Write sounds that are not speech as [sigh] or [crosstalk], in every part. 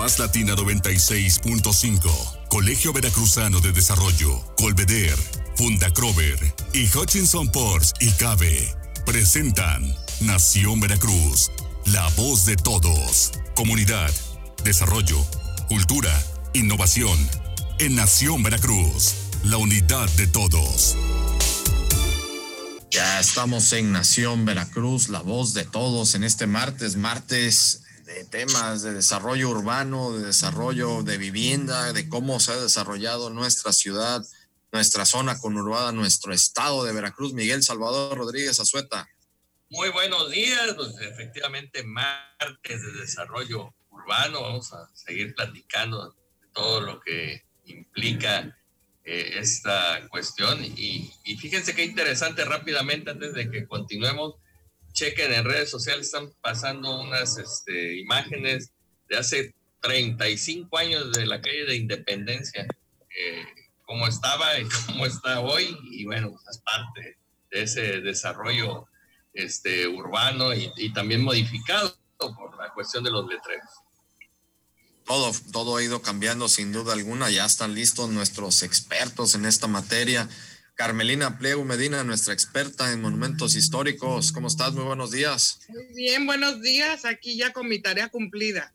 Más Latina 96.5, Colegio Veracruzano de Desarrollo, Colveder, Fundacrover y Hutchinson Ports y Cabe presentan Nación Veracruz, la voz de todos. Comunidad, desarrollo, cultura, innovación. En Nación Veracruz, la unidad de todos. Ya estamos en Nación Veracruz, la voz de todos en este martes, martes de temas de desarrollo urbano, de desarrollo de vivienda, de cómo se ha desarrollado nuestra ciudad, nuestra zona conurbada, nuestro estado de Veracruz. Miguel Salvador Rodríguez Azueta. Muy buenos días, pues efectivamente martes de desarrollo urbano, vamos a seguir platicando de todo lo que implica eh, esta cuestión. Y, fíjense qué interesante rápidamente, antes de que continuemos, chequen en redes sociales, están pasando unas este, imágenes de hace 35 años de la calle de Independencia, eh, cómo estaba y cómo está hoy, y bueno, es parte de ese desarrollo este, urbano y, y también modificado por la cuestión de los letreros. Todo, todo ha ido cambiando sin duda alguna. Ya están listos nuestros expertos en esta materia. Carmelina Pliego Medina, nuestra experta en monumentos históricos. ¿Cómo estás? Muy buenos días. Muy bien, buenos días. Aquí ya con mi tarea cumplida.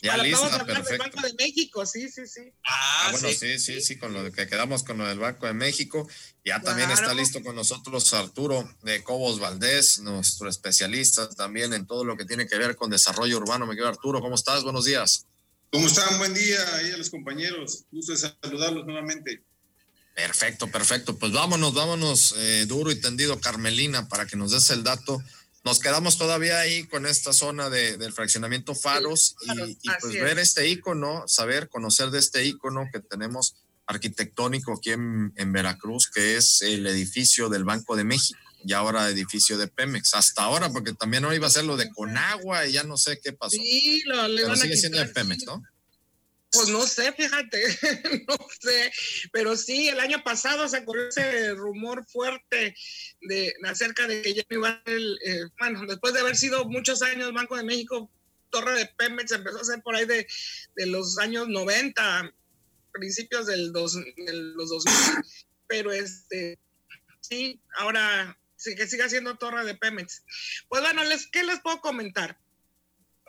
Ya lista, perfecto. Banco de México, sí, sí, sí. Ah, ah bueno, sí, sí, sí, con lo que quedamos con lo del Banco de México. Ya también está listo con nosotros Arturo de Cobos Valdés, nuestro especialista también en todo lo que tiene que ver con desarrollo urbano. Me quedo Arturo, ¿cómo estás? Buenos días. ¿Cómo están? Buen día ahí a los compañeros. Gusto de saludarlos nuevamente. Perfecto, perfecto. Pues vámonos, vámonos eh, duro y tendido, Carmelina, para que nos des el dato nos quedamos todavía ahí con esta zona de, del fraccionamiento Faros y, pues ver este icono, saber, conocer de este icono que tenemos arquitectónico aquí en, Veracruz, que es el edificio del Banco de México y ahora edificio de Pemex. Hasta ahora, porque también hoy iba a ser lo de Conagua y ya no sé qué pasó. Sí, lo le Pero sigue siendo de Pemex, ¿no? Pues no sé, fíjate, [laughs] no sé, pero sí, el año pasado se corrió ese rumor fuerte de acerca de que ya iba ser, eh, bueno, después de haber sido muchos años Banco de México, Torre de Pemex empezó a ser por ahí de, los años 90, principios del dos, de los 2000, pero este, sí, ahora sí que siga siendo Torre de Pemex. Pues bueno, les, ¿qué les puedo comentar?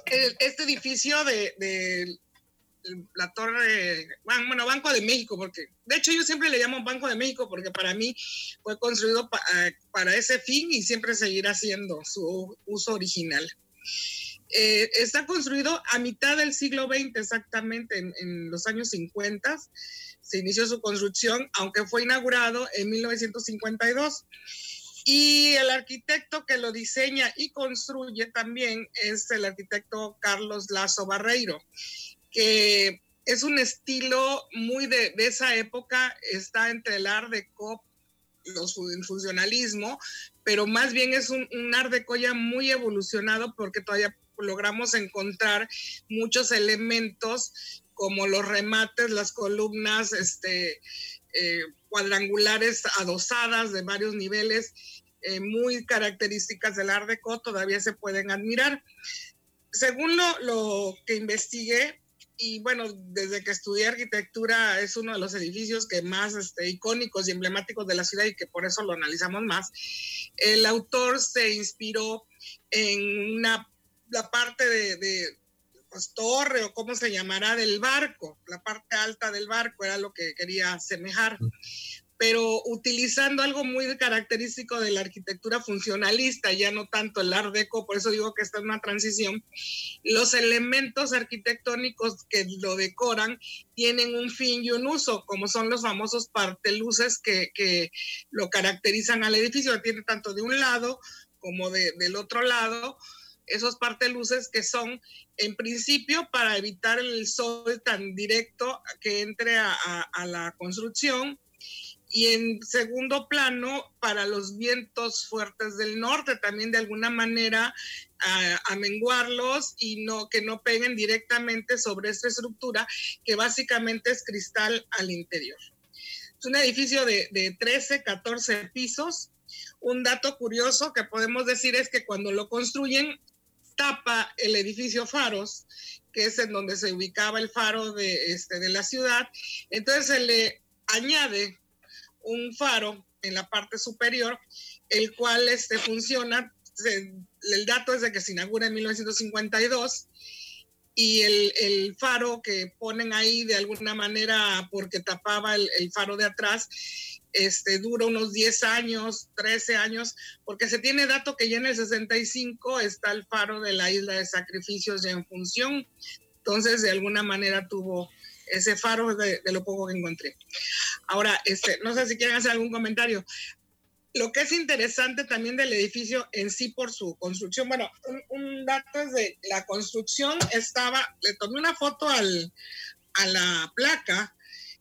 Este edificio de la torre, bueno, Banco de México, porque de hecho yo siempre le llamo Banco de México porque para mí fue construido eh, para ese fin y siempre seguirá siendo su uso original. Eh, está construido a mitad del siglo XX exactamente, en, los años 50 se inició su construcción, aunque fue inaugurado en 1952. Y el arquitecto que lo diseña y construye también es el arquitecto Carlos Lazo Barreiro que es un estilo muy de, esa época, está entre el art deco, los, el funcionalismo, pero más bien es un, un art deco ya muy evolucionado porque todavía logramos encontrar muchos elementos como los remates, las columnas este, eh, cuadrangulares adosadas de varios niveles, eh, muy características del Art Deco, todavía se pueden admirar. Según lo, lo que investigué, y bueno, desde que estudié arquitectura es uno de los edificios que más este, icónicos y emblemáticos de la ciudad y que por eso lo analizamos más. El autor se inspiró en una, la parte de, de pues, torre o cómo se llamará del barco, la parte alta del barco era lo que quería asemejar pero utilizando algo muy característico de la arquitectura funcionalista, ya no tanto el art deco, por eso digo que está en una transición, los elementos arquitectónicos que lo decoran tienen un fin y un uso, como son los famosos parteluces que, que lo caracterizan al edificio, tiene tanto de un lado como de, del otro lado, esos parteluces que son en principio para evitar el sol tan directo que entre a, a la construcción, y en segundo plano para los vientos fuertes del norte también de alguna manera a, menguarlos y no que no peguen directamente sobre esta estructura que básicamente es cristal al interior. Es un edificio de, de 13, 14 pisos. Un dato curioso que podemos decir es que cuando lo construyen tapa el edificio Faros, que es en donde se ubicaba el faro de, este, de la ciudad. Entonces se le añade un faro en la parte superior, el cual este, funciona, el dato es de que se inaugura en 1952 y el, faro que ponen ahí de alguna manera porque tapaba el, faro de atrás, este, dura unos 10 años, 13 años, porque se tiene dato que ya en el 65 está el faro de la isla de sacrificios ya en función. Entonces, de alguna manera tuvo ese faro de, lo poco que encontré. Ahora, este, no sé si quieren hacer algún comentario. Lo que es interesante también del edificio en sí por su construcción, bueno, un, dato es de la construcción estaba, le tomé una foto al, a la placa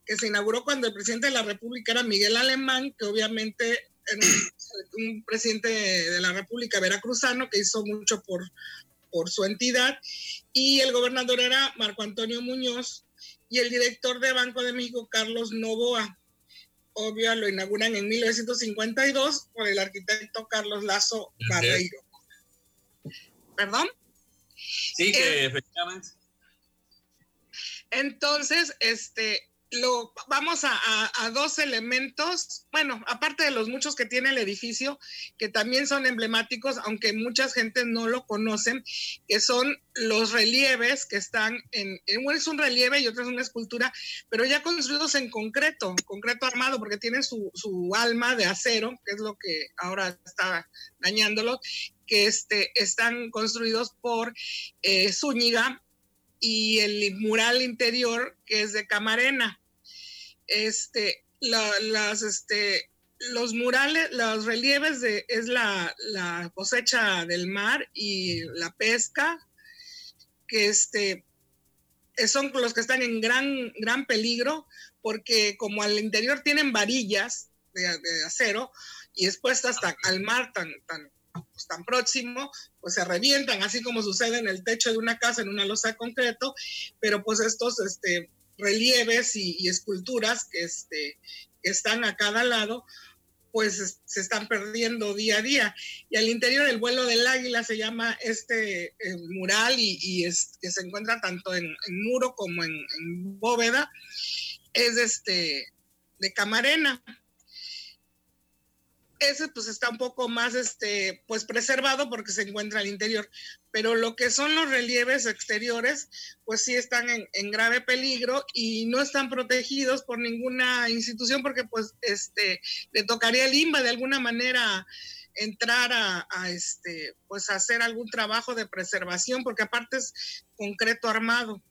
que se inauguró cuando el presidente de la República era Miguel Alemán, que obviamente era un, presidente de la República veracruzano que hizo mucho por, por su entidad, y el gobernador era Marco Antonio Muñoz, y el director de Banco de México, Carlos Novoa obvio, lo inauguran en 1952 por el arquitecto Carlos Lazo Barreiro. ¿Perdón? Sí, que eh, efectivamente. Entonces, este, lo, vamos a, dos elementos, bueno, aparte de los muchos que tiene el edificio, que también son emblemáticos, aunque mucha gente no lo conocen, que son los relieves que están en, uno es un relieve y otro es una escultura, pero ya construidos en concreto, concreto armado, porque tienen su, alma de acero, que es lo que ahora está dañándolo, que este, están construidos por eh, Zúñiga y el mural interior que es de Camarena. Este, las, este, los murales, los relieves de, es la, cosecha del mar y la pesca, que este, son los que están en gran, gran peligro, porque como al interior tienen varillas de, acero y expuestas hasta al mar tan, tan, pues, tan próximo, pues se revientan, así como sucede en el techo de una casa en una losa de concreto, pero pues estos este, relieves y, esculturas que, este, están a cada lado, pues se están perdiendo día a día. Y al interior del vuelo del águila se llama este eh, mural y, es, que se encuentra tanto en, muro como en, en, bóveda, es este de Camarena ese pues está un poco más este pues preservado porque se encuentra al interior. Pero lo que son los relieves exteriores pues sí están en, grave peligro y no están protegidos por ninguna institución porque pues este le tocaría al INBA de alguna manera entrar a, este pues hacer algún trabajo de preservación porque aparte es concreto armado.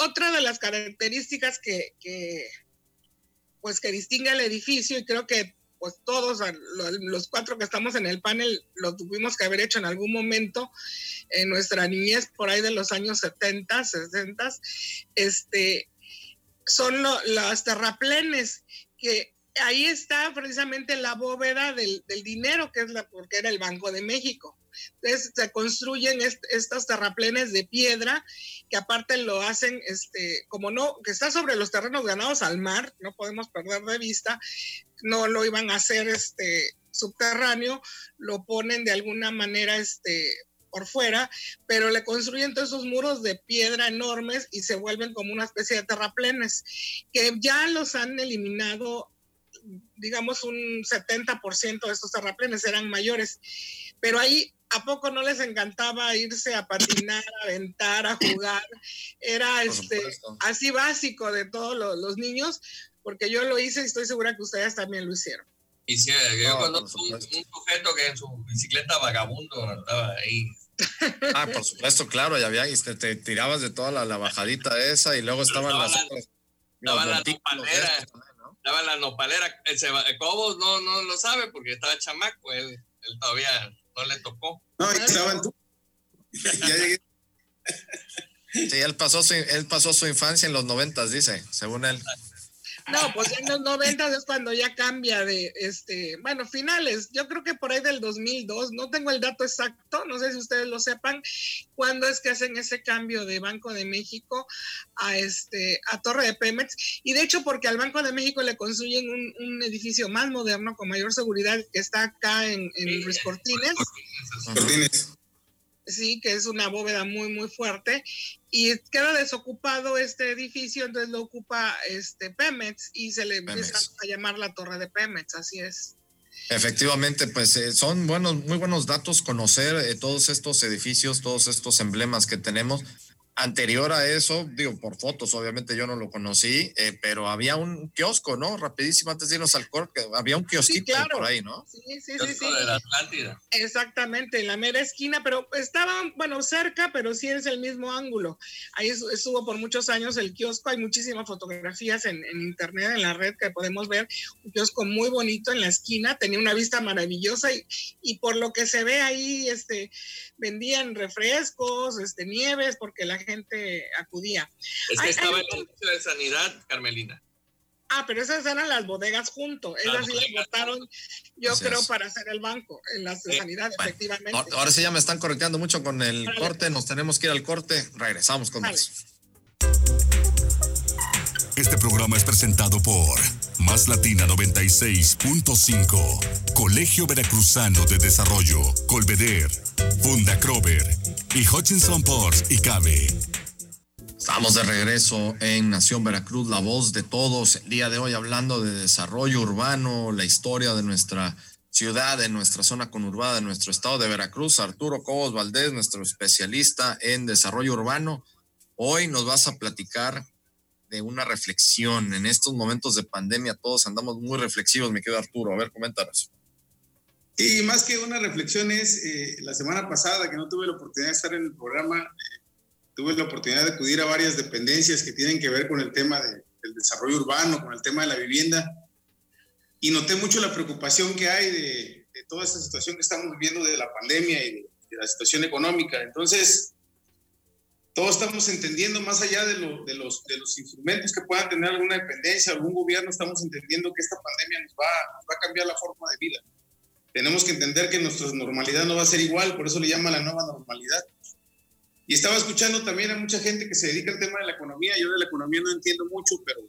Otra de las características que, que pues que distingue al edificio y creo que pues todos los cuatro que estamos en el panel lo tuvimos que haber hecho en algún momento en nuestra niñez por ahí de los años 70, 60, este, son las terraplenes que ahí está precisamente la bóveda del, dinero que es la porque era el Banco de México. Entonces se construyen estos terraplenes de piedra que aparte lo hacen, este, como no, que está sobre los terrenos ganados al mar, no podemos perder de vista, no lo iban a hacer este, subterráneo, lo ponen de alguna manera este, por fuera, pero le construyen todos esos muros de piedra enormes y se vuelven como una especie de terraplenes, que ya los han eliminado, digamos, un 70% de estos terraplenes eran mayores, pero ahí ¿A poco no les encantaba irse a patinar, a aventar, a jugar? Era este, así básico de todos los, niños, porque yo lo hice y estoy segura que ustedes también lo hicieron. Y sí, yo conozco un, sujeto que en su bicicleta vagabundo andaba ahí. Ah, por supuesto, claro, ya había, y te, tirabas de toda la, bajadita esa y luego estaban las... estaba la nopalera, estaba la nopalera. El, Cobos no, no lo sabe porque estaba chamaco, él, él todavía no le tocó. No, estaban tú. [laughs] ya llegué. Sí, él pasó, su, él pasó su infancia en los noventas, dice, según él. No, pues en los noventas es cuando ya cambia de, este, bueno, finales, yo creo que por ahí del 2002, no tengo el dato exacto, no sé si ustedes lo sepan, cuándo es que hacen ese cambio de Banco de México a, este, a Torre de Pemex, y de hecho porque al Banco de México le construyen un, edificio más moderno, con mayor seguridad, que está acá en, en Cortines. Sí, que es una bóveda muy, muy fuerte, y queda desocupado este edificio, entonces lo ocupa este Pemex y se le empieza a llamar la torre de Pemex, así es. Efectivamente, pues eh, son buenos, muy buenos datos conocer eh, todos estos edificios, todos estos emblemas que tenemos Anterior a eso, digo, por fotos, obviamente yo no lo conocí, eh, pero había un kiosco, ¿no? Rapidísimo, antes de irnos al corte, había un kiosquito por ahí, ¿no? Sí, sí, sí. sí. de la Atlántida. Exactamente, en la mera esquina, pero estaba, bueno, cerca, pero sí es el mismo ángulo. Ahí estuvo por muchos años el kiosco, hay muchísimas fotografías en, internet, en la red que podemos ver, un kiosco muy bonito en la esquina, tenía una vista maravillosa y, y por lo que se ve ahí, este, vendían refrescos, este, nieves, porque la gente acudía. Es que estaba en el Museo de Sanidad, Carmelina. Ah, pero esas eran las bodegas junto. Esas sí las botaron, yo creo, para hacer el banco, en las de sanidad, efectivamente. Ahora sí ya me están correteando mucho con el corte, nos tenemos que ir al corte. Regresamos con eso. Este programa es presentado por Más Latina 96.5, Colegio Veracruzano de Desarrollo, Colveder, Funda Crover y Hutchinson Ports y Cabe. Estamos de regreso en Nación Veracruz, la voz de todos. El día de hoy hablando de desarrollo urbano, la historia de nuestra ciudad, de nuestra zona conurbada, de nuestro estado de Veracruz. Arturo Cobos Valdés, nuestro especialista en desarrollo urbano. Hoy nos vas a platicar de una reflexión. En estos momentos de pandemia todos andamos muy reflexivos, me quedo Arturo. A ver, coméntanos. Y más que una reflexión es, eh, la semana pasada que no tuve la oportunidad de estar en el programa, eh, tuve la oportunidad de acudir a varias dependencias que tienen que ver con el tema del desarrollo urbano, con el tema de la vivienda, y noté mucho la preocupación que hay de, toda esta situación que estamos viviendo de la pandemia y de la situación económica. Entonces, todos estamos entendiendo más allá de, de, los, de los instrumentos que puedan tener alguna dependencia, algún gobierno, estamos entendiendo que esta pandemia nos va, va a cambiar la forma de vida. Tenemos que entender que nuestra normalidad no va a ser igual, por eso le llama la nueva normalidad. Y estaba escuchando también a mucha gente que se dedica al tema de la economía. Yo de la economía no entiendo mucho, pero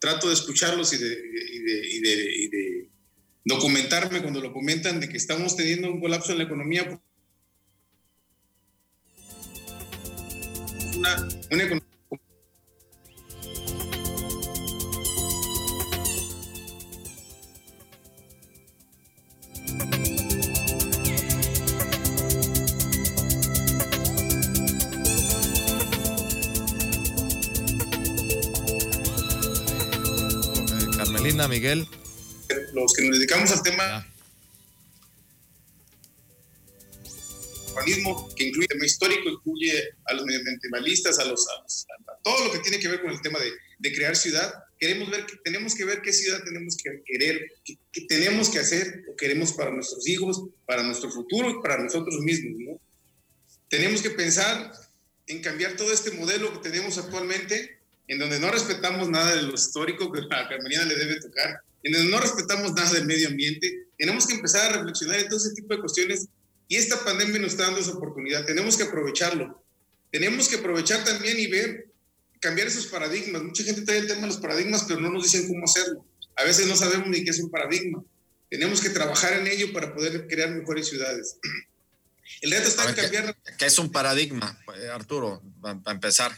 trato de escucharlos y de, y de, y de, y de documentarme cuando lo comentan de que estamos teniendo un colapso en la economía una, una Carmelina, Miguel. Los que nos dedicamos al tema que incluye el tema histórico, incluye a los medioambientalistas, a, los, a, todo lo que tiene que ver con el tema de, de, crear ciudad. Queremos ver, tenemos que ver qué ciudad tenemos que querer, qué, tenemos que hacer o queremos para nuestros hijos, para nuestro futuro y para nosotros mismos. ¿no? Tenemos que pensar en cambiar todo este modelo que tenemos actualmente, en donde no respetamos nada de lo histórico que a Carmelina le debe tocar, en donde no respetamos nada del medio ambiente. Tenemos que empezar a reflexionar en todo ese tipo de cuestiones y esta pandemia nos está dando esa oportunidad. Tenemos que aprovecharlo. Tenemos que aprovechar también y ver, cambiar esos paradigmas. Mucha gente trae el tema de los paradigmas, pero no nos dicen cómo hacerlo. A veces no sabemos ni qué es un paradigma. Tenemos que trabajar en ello para poder crear mejores ciudades. El reto está en cambiar. ¿qué, es un paradigma, eh, Arturo, para empezar?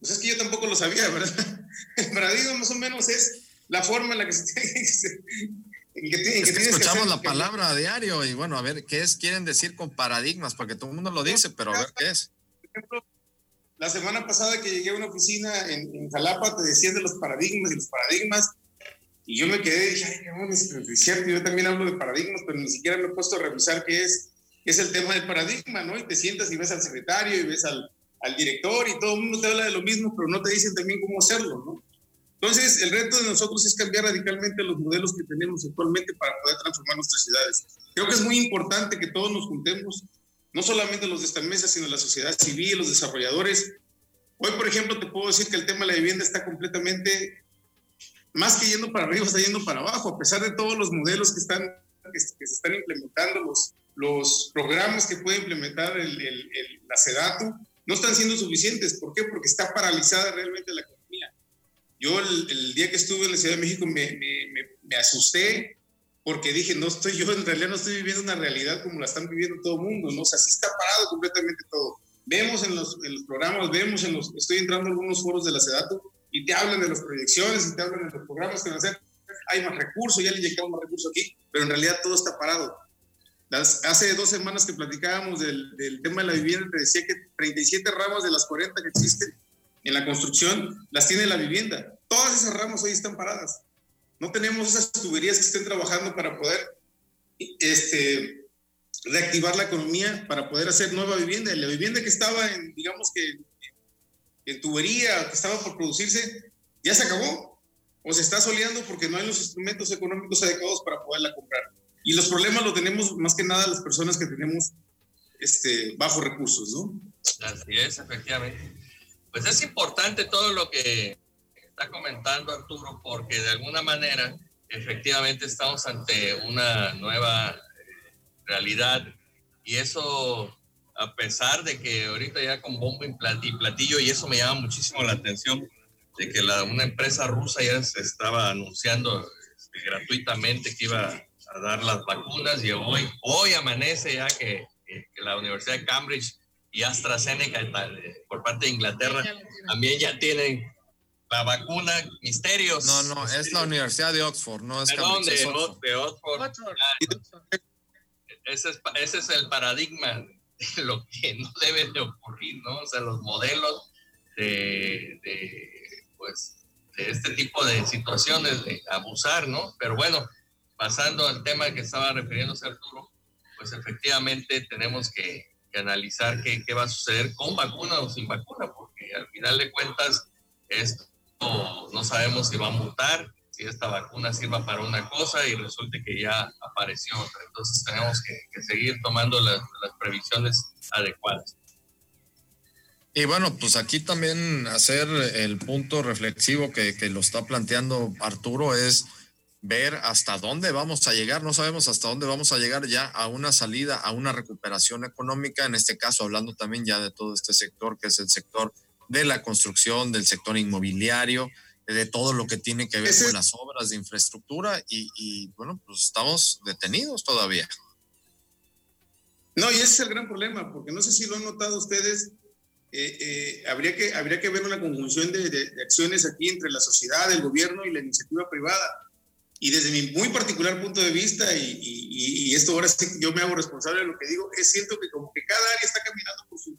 Pues es que yo tampoco lo sabía, ¿verdad? [laughs] El paradigma más o menos es la forma en la que se, es que escuchamos la palabra a diario y bueno, a ver, ¿qué es? Quieren decir con paradigmas, porque todo el mundo lo dice, pero a ver qué es. Por ejemplo, la semana pasada que llegué a una oficina en, Jalapa, te decían de los paradigmas y los paradigmas, y yo me quedé y dije, ay, qué es cierto, yo también hablo de paradigmas, pero ni siquiera me he puesto a revisar qué es, qué es el tema del paradigma, ¿no? Y te sientas y ves al secretario y ves al, al director y todo el mundo te habla de lo mismo, pero no te dicen también cómo hacerlo, ¿no? Entonces, el reto de nosotros es cambiar radicalmente los modelos que tenemos actualmente para poder transformar nuestras ciudades. Creo que es muy importante que todos nos juntemos, no solamente los de esta mesa, sino la sociedad civil, los desarrolladores. Hoy, por ejemplo, te puedo decir que el tema de la vivienda está completamente, más que yendo para arriba, está yendo para abajo, a pesar de todos los modelos que, están, que, se están implementando, los, los programas que puede implementar el, el, la SEDATU, no están siendo suficientes. ¿Por qué? Porque está paralizada realmente la yo el, día que estuve en la Ciudad de México me, me, me, asusté porque dije, no estoy yo, [laughs] en realidad no estoy viviendo una realidad como la están viviendo todo el mundo, ¿no? O sea, sí está parado completamente todo. Vemos en los, en los programas, vemos en los, estoy entrando en algunos foros de la SEDATO y te hablan de las proyecciones y te hablan de los programas que van a hacer. Hay más recursos, ya le inyectamos más recursos aquí, pero en realidad todo está parado. Las, hace dos semanas que platicábamos del, del, tema de la vivienda, te decía que 37 ramas de las 40 que existen en la construcción las tiene la vivienda. Todas esas ramas hoy están paradas. No tenemos esas tuberías que estén trabajando para poder este, reactivar la economía, para poder hacer nueva vivienda. La vivienda que estaba en, digamos que en tubería, que estaba por producirse, ya se acabó o se está soleando porque no hay los instrumentos económicos adecuados para poderla comprar. Y los problemas los tenemos más que nada las personas que tenemos este, bajos recursos, ¿no? Así es, efectivamente. Pues es importante todo lo que está comentando Arturo, porque de alguna manera efectivamente estamos ante una nueva eh, realidad. Y eso a pesar de que ahorita ya con bombo y platillo y eso me llama muchísimo la atención de que la, una empresa rusa ya se estaba anunciando este, gratuitamente que iba a dar las vacunas y hoy, hoy amanece ya que, que la Universidad de Cambridge y AstraZeneca eh, por parte de Inglaterra también ya tienen la vacuna Misterios. No, no, es la Universidad de Oxford, no es Perdón, de, Oxford. Ese, es, ese es el paradigma de lo que no debe de ocurrir, ¿no? O sea, los modelos de, de, pues, de este tipo de situaciones, de abusar, ¿no? Pero bueno, pasando al tema que estaba refiriéndose Arturo, pues efectivamente tenemos que, analizar qué, va a suceder con vacuna o sin vacuna, porque al final de cuentas esto no sabemos si va a mutar, si esta vacuna sirva para una cosa y resulte que ya apareció otra. Entonces tenemos que, seguir tomando las, previsiones adecuadas. Y bueno, pues aquí también hacer el punto reflexivo que, lo está planteando Arturo es ver hasta dónde vamos a llegar. No sabemos hasta dónde vamos a llegar ya a una salida, a una recuperación económica, en este caso hablando también ya de todo este sector que es el sector de la construcción, del sector inmobiliario, de todo lo que tiene que ver con las obras de infraestructura y, bueno, pues estamos detenidos todavía. No, y ese es el gran problema, porque no sé si lo han notado ustedes, eh, eh, habría, que, habría que ver una conjunción de, acciones aquí entre la sociedad, el gobierno y la iniciativa privada. Y desde mi muy particular punto de vista, y, y, esto ahora sí yo me hago responsable de lo que digo, es cierto que como que cada área está caminando por su,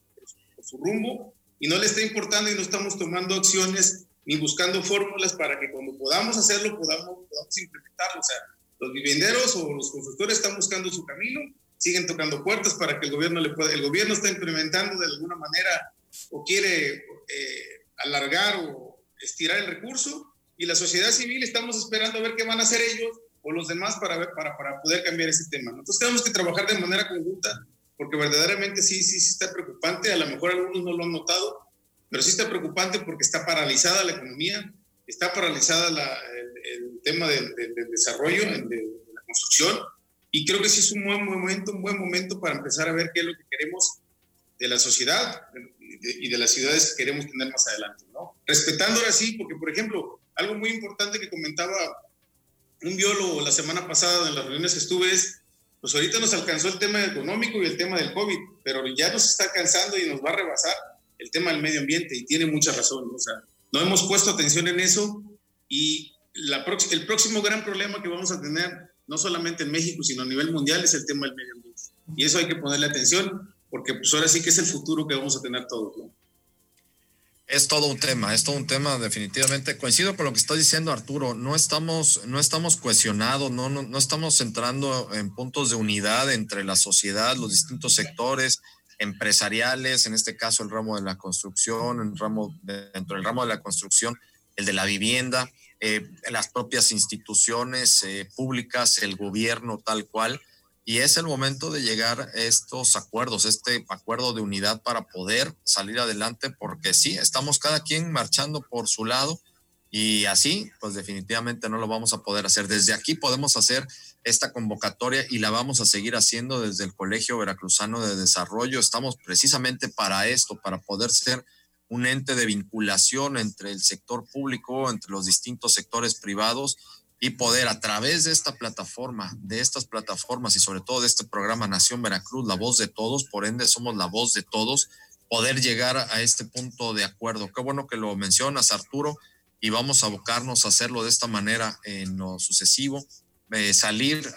por su rumbo y no le está importando y no estamos tomando acciones ni buscando fórmulas para que cuando podamos hacerlo podamos, podamos implementarlo. O sea, los vivienderos o los constructores están buscando su camino, siguen tocando puertas para que el gobierno le pueda. El gobierno está implementando de alguna manera o quiere eh, alargar o estirar el recurso y la sociedad civil estamos esperando a ver qué van a hacer ellos o los demás para, ver, para, para poder cambiar ese tema. Entonces tenemos que trabajar de manera conjunta porque verdaderamente sí, sí, sí está preocupante, a lo mejor algunos no lo han notado, pero sí está preocupante porque está paralizada la economía, está paralizada el, tema del, desarrollo, de, la construcción, y creo que sí es un buen momento, un buen momento para empezar a ver qué es lo que queremos de la sociedad y de, las ciudades que queremos tener más adelante, ¿no? Respetando ahora sí, porque por ejemplo, algo muy importante que comentaba un biólogo la semana pasada en las reuniones que estuve es pues ahorita nos alcanzó el tema económico y el tema del COVID, pero ya nos está alcanzando y nos va a rebasar el tema del medio ambiente y tiene mucha razón. O sea, no hemos puesto atención en eso y la el próximo gran problema que vamos a tener, no solamente en México, sino a nivel mundial, es el tema del medio ambiente. Y eso hay que ponerle atención porque pues ahora sí que es el futuro que vamos a tener todos. ¿no? Es todo un tema, es todo un tema definitivamente. Coincido con lo que está diciendo Arturo, no estamos, no estamos cohesionados, no, no, no estamos entrando en puntos de unidad entre la sociedad, los distintos sectores empresariales, en este caso el ramo de la construcción, el ramo dentro del ramo de la construcción, el de la vivienda, eh, las propias instituciones eh, públicas, el gobierno tal cual y es el momento de llegar a estos acuerdos, este acuerdo de unidad para poder salir adelante, porque sí, estamos cada quien marchando por su lado y así, pues definitivamente no lo vamos a poder hacer. Desde aquí podemos hacer esta convocatoria y la vamos a seguir haciendo desde el Colegio Veracruzano de Desarrollo. Estamos precisamente para esto, para poder ser un ente de vinculación entre el sector público, entre los distintos sectores privados y poder a través de esta plataforma, de estas plataformas y sobre todo de este programa Nación Veracruz, la voz de todos, por ende somos la voz de todos, poder llegar a este punto de acuerdo. Qué bueno que lo mencionas, Arturo, y vamos a abocarnos a hacerlo de esta manera en lo sucesivo, eh, salir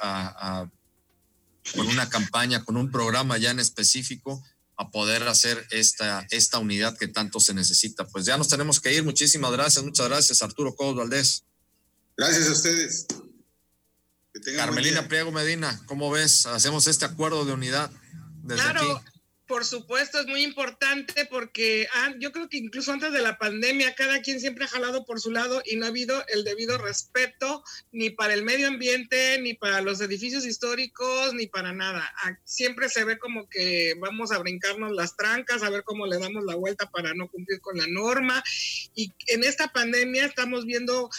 con una campaña, con un programa ya en específico a poder hacer esta, esta unidad que tanto se necesita. Pues ya nos tenemos que ir. Muchísimas gracias, muchas gracias, Arturo Cobos Valdés. Gracias a ustedes. Carmelina Priego Medina, ¿cómo ves? Hacemos este acuerdo de unidad desde claro, por supuesto, es muy importante porque ah, yo creo que incluso antes de la pandemia cada quien siempre ha jalado por su lado y no ha habido el debido respeto ni para el medio ambiente, ni para los edificios históricos, ni para nada. Ah, siempre se ve como que vamos a brincarnos las trancas, a ver cómo le damos la vuelta para no cumplir con la norma. Y en esta pandemia estamos viendo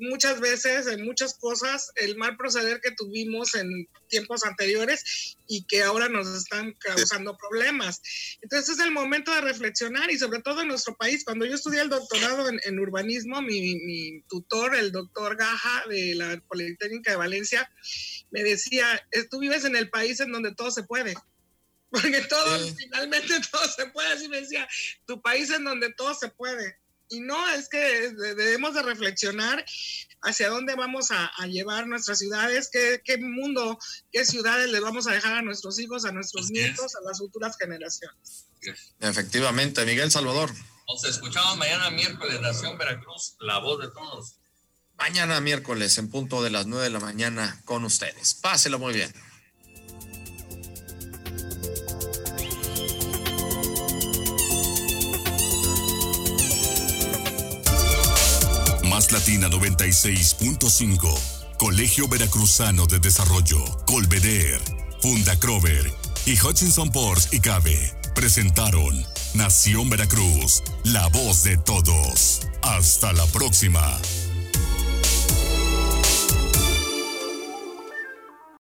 muchas veces en muchas cosas el mal proceder que tuvimos en tiempos anteriores y que ahora nos están causando problemas. Entonces es el momento de reflexionar y sobre todo en nuestro país. Cuando yo estudié el doctorado en, urbanismo, mi, tutor, el doctor Gaja de la Politécnica de Valencia, me decía, tú vives en el país en donde todo se puede. [laughs] Porque todo, finalmente [laughs] todo se puede. Así me decía, tu país en donde todo se puede y no, es que debemos de reflexionar hacia dónde vamos a, llevar nuestras ciudades, qué, qué, mundo, qué ciudades le vamos a dejar a nuestros hijos, a nuestros nietos, a las futuras generaciones. Efectivamente, Miguel Salvador. Nos escuchamos mañana miércoles, Nación Veracruz, la voz de todos. Mañana miércoles, en punto de las nueve de la mañana, con ustedes. Páselo muy bien. Latina 96.5, Colegio Veracruzano de Desarrollo, Colveder, Funda Crover y Hutchinson Ports y Cabe presentaron Nación Veracruz, la voz de todos. Hasta la próxima.